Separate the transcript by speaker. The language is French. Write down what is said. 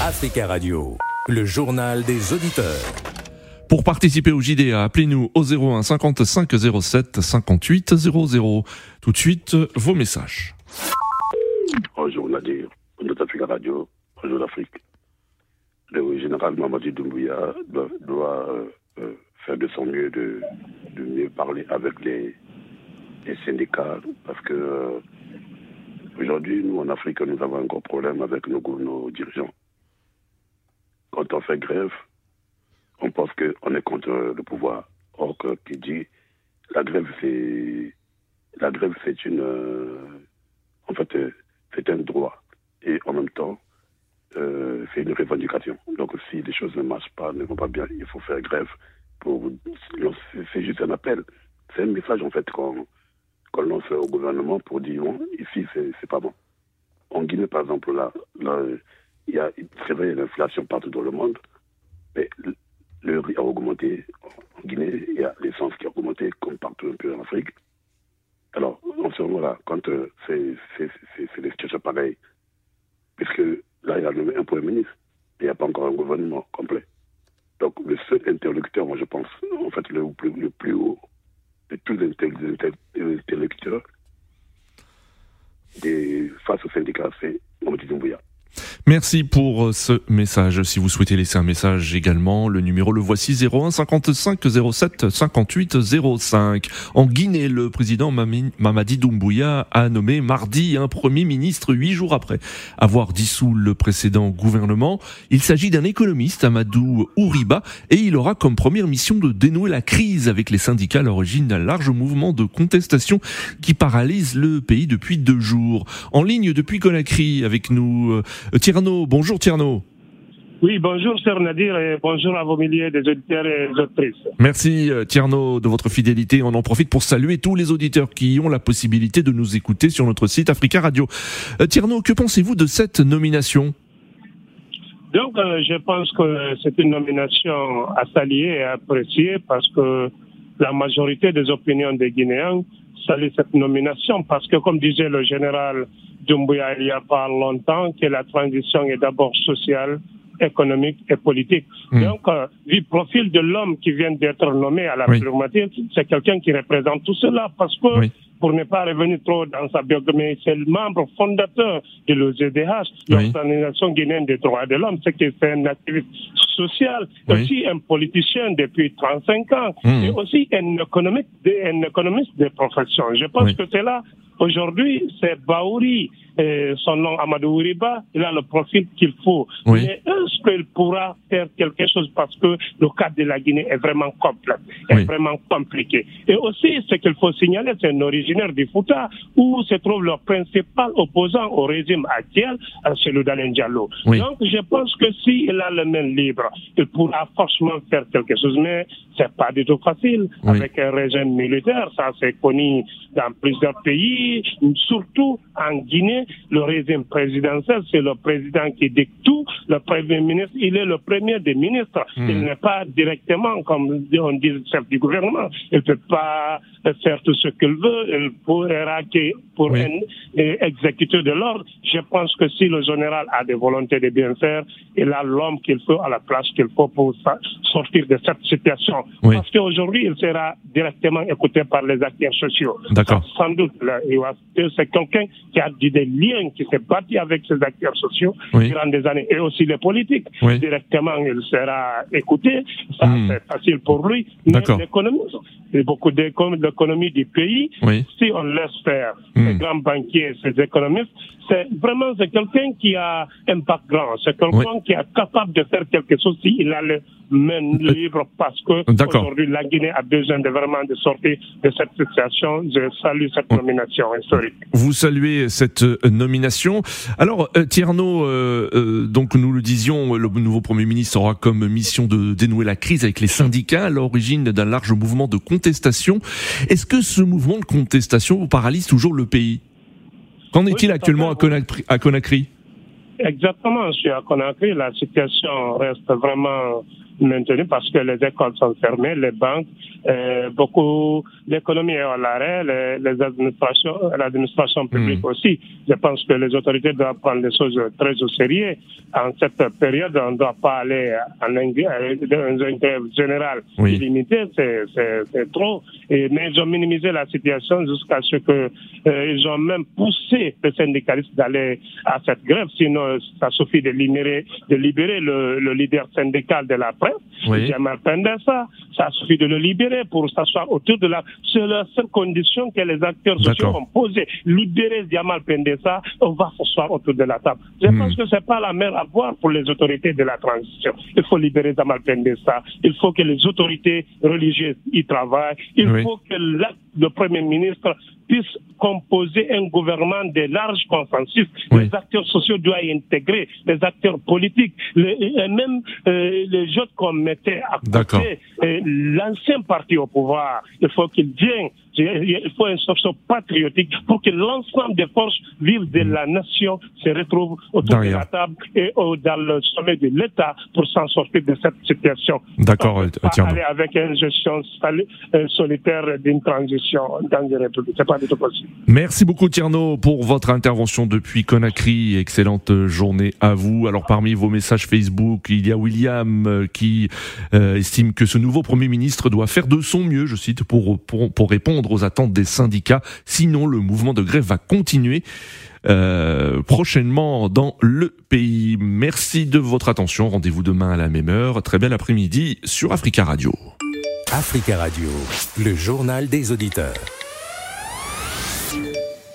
Speaker 1: Africa Radio, le journal des auditeurs.
Speaker 2: Pour participer au JDA, appelez-nous au 01 55 07 58 00. Tout de suite, vos messages.
Speaker 3: Bonjour Nadir, bonjour Africa Radio, bonjour l'Afrique. Le général Mamadi Doumbouya doit, doit euh, euh, faire de son mieux de, de mieux parler avec les, les syndicats parce que euh, aujourd'hui, nous en Afrique, nous avons un gros problème avec nos, nos dirigeants. Quand on fait grève, on pense qu'on est contre le pouvoir. Or, qui dit la grève, c'est la grève, c'est une, euh, en fait, euh, c'est un droit et en même temps, euh, c'est une revendication. Donc, si les choses ne marchent pas, ne vont pas bien, il faut faire grève. C'est juste un appel. C'est un message en fait qu'on qu'on lance au gouvernement pour dire bon, ici c'est pas bon. En Guinée, par exemple, là, là il y a c'est vrai l'inflation partout dans le monde, mais le riz a augmenté en Guinée, il y a l'essence qui a augmenté comme partout un peu en Afrique. Alors, en ce moment-là, quand euh, c'est des situations pareilles, puisque là, il y a un premier ministre, il n'y a pas encore un gouvernement complet. Donc, le seul interlocuteur, moi, je pense, en fait, le plus, le plus haut de tous les interlocuteurs des, face aux syndicats, c'est Mamadou Doumbouya.
Speaker 2: Merci pour euh, ce message. Si vous souhaitez laisser un message également, le numéro le voici 01 55 07 58 05. En Guinée, le président Mamadi Doumbouya a nommé mardi un premier ministre huit jours après avoir dissous le précédent gouvernement. Il s'agit d'un économiste, Amadou Ouriba, et il aura comme première mission de dénouer la crise avec les syndicats à l'origine d'un large mouvement de contestation qui paralyse le pays depuis deux jours. En ligne depuis Conakry avec nous, euh, Tierno. Bonjour Tierno.
Speaker 4: Oui, bonjour Sir Nadir et bonjour à vos milliers des auditeurs et des auditrices.
Speaker 2: Merci euh, Tierno de votre fidélité. On en profite pour saluer tous les auditeurs qui ont la possibilité de nous écouter sur notre site Africa Radio. Euh, Tierno, que pensez-vous de cette nomination?
Speaker 4: Donc, euh, je pense que c'est une nomination à saluer et à apprécier parce que la majorité des opinions des Guinéens saluent cette nomination parce que, comme disait le général Doumbouya il y a pas longtemps, que la transition est d'abord sociale, économique et politique.
Speaker 2: Hmm.
Speaker 4: Donc, euh, du profil de l'homme qui vient d'être nommé à la
Speaker 2: Oui.
Speaker 4: c'est quelqu'un qui représente tout cela parce que,
Speaker 2: Oui.
Speaker 4: pour ne pas revenir trop dans sa biographie, c'est le membre fondateur de l'OZDH,
Speaker 2: Oui.
Speaker 4: l'Organisation guinéenne des droits de l'homme, c'est que c'est un activiste social, aussi un politicien depuis 35 ans,
Speaker 2: Hmm.
Speaker 4: et aussi un économiste, un économiste de profession. Je pense que c'est là, aujourd'hui, c'est Baouri, euh, son nom Amadou Ouriba, il a le profil qu'il faut.
Speaker 2: Oui.
Speaker 4: Mais est-ce qu'il pourra faire quelque chose parce que le cas de la Guinée est vraiment complexe, est
Speaker 2: Oui.
Speaker 4: vraiment compliqué? Et aussi, ce qu'il faut signaler, c'est un originaire du Fouta, où se trouve le principal opposant au régime actuel, euh, celui d'Alain Diallo.
Speaker 2: Oui.
Speaker 4: Donc, je pense que s'il a le main libre, il pourra forcément faire quelque chose, mais c'est pas du tout facile
Speaker 2: Oui.
Speaker 4: avec un régime militaire. Ça, c'est connu dans plusieurs pays, surtout en Guinée. Le régime présidentiel, c'est le président qui dicte tout. Le premier ministre, il est le premier des ministres.
Speaker 2: Hmm.
Speaker 4: Il n'est pas directement, comme on dit, le chef du gouvernement. Il ne peut pas faire tout ce qu'il veut. Il pourra que pour
Speaker 2: Oui.
Speaker 4: un exécuteur de l'ordre. Je pense que si le général a des volontés de bien faire, il a l'homme qu'il faut à la place qu'il faut pour sortir de cette situation.
Speaker 2: Oui.
Speaker 4: Parce qu'aujourd'hui, il sera directement écouté par les acteurs sociaux.
Speaker 2: D'accord.
Speaker 4: Sans doute, là, c'est quelqu'un qui a des liens, qui s'est bâti avec ces acteurs sociaux
Speaker 2: Oui.
Speaker 4: durant des années, et aussi les politiques.
Speaker 2: Oui.
Speaker 4: Directement, il sera écouté. Ça,
Speaker 2: Hmm.
Speaker 4: c'est facile pour lui. Mais l'économie, beaucoup d'économie du pays.
Speaker 2: Oui.
Speaker 4: Si on laisse faire
Speaker 2: Hmm.
Speaker 4: ces grands banquiers, ces économistes, c'est vraiment c'est quelqu'un qui a un background, c'est quelqu'un qui est capable de faire quelque chose s'il a le main libre parce que aujourd'hui la Guinée a besoin de vraiment de sortir de cette situation. Je salue cette nomination
Speaker 2: Vous saluez cette euh, nomination. Alors, euh, Tierno, euh, euh, donc nous le disions, le nouveau Premier ministre aura comme mission de dénouer la crise avec les syndicats à l'origine d'un large mouvement de contestation. Est-ce que ce mouvement de contestation vous paralyse toujours le pays? Qu'en est-il actuellement à. Conakry, à Conakry?
Speaker 4: Exactement, suis à Conakry. La situation reste vraiment maintenu parce que les écoles sont fermées, les banques, euh, beaucoup, l'économie est à l'arrêt, les, les, administrations, l'administration publique hmm. aussi. Je pense que les autorités doivent prendre les choses très au sérieux. En cette période, on ne doit pas aller en euh, dans une grève générale oui. illimitée, c'est trop. Et, mais ils ont minimisé la situation jusqu'à ce que euh, ils ont même poussé les syndicalistes d'aller à cette grève. Sinon, ça suffit de libérer, de libérer le, le leader syndical de la presse, oui. Jamal Pendessa. Ça suffit de le libérer pour s'asseoir autour de la. C'est la seule condition que les acteurs sociaux ont posée. Libérer Jamal Pendessa, on va s'asseoir autour de la table. Je hmm. pense que c'est pas la mer à boire pour les autorités de la transition. Il faut libérer Jamal Pendessa. Il faut que les autorités religieuses y travaillent. Il faut que le Premier ministre puisse composer un gouvernement de large consensus. Les acteurs sociaux doivent y intégrer, les acteurs politiques, les, et même euh, les autres qu'on mettait à côté. L'ancien parti au pouvoir, il faut qu'il vienne il faut un socio patriotique pour que l'ensemble des forces vives de la nation se retrouvent autour de la table et dans le sommet de l'État pour s'en sortir de cette situation.
Speaker 2: D'accord,
Speaker 4: tiens. Aller avec une gestion euh, solitaire d'une transition dans les républiques.
Speaker 2: Merci beaucoup Tierno pour votre intervention depuis Conakry. Excellente journée à vous. Alors parmi vos messages Facebook, il y a William euh, qui euh, estime que ce nouveau Premier ministre doit faire de son mieux, je cite, pour, pour, pour répondre aux attentes des syndicats. Sinon, le mouvement de grève va continuer. Euh, prochainement dans le pays. Merci de votre attention. Rendez-vous demain à la même heure. Très bel après-midi sur Africa Radio.
Speaker 1: Africa Radio, le journal des auditeurs.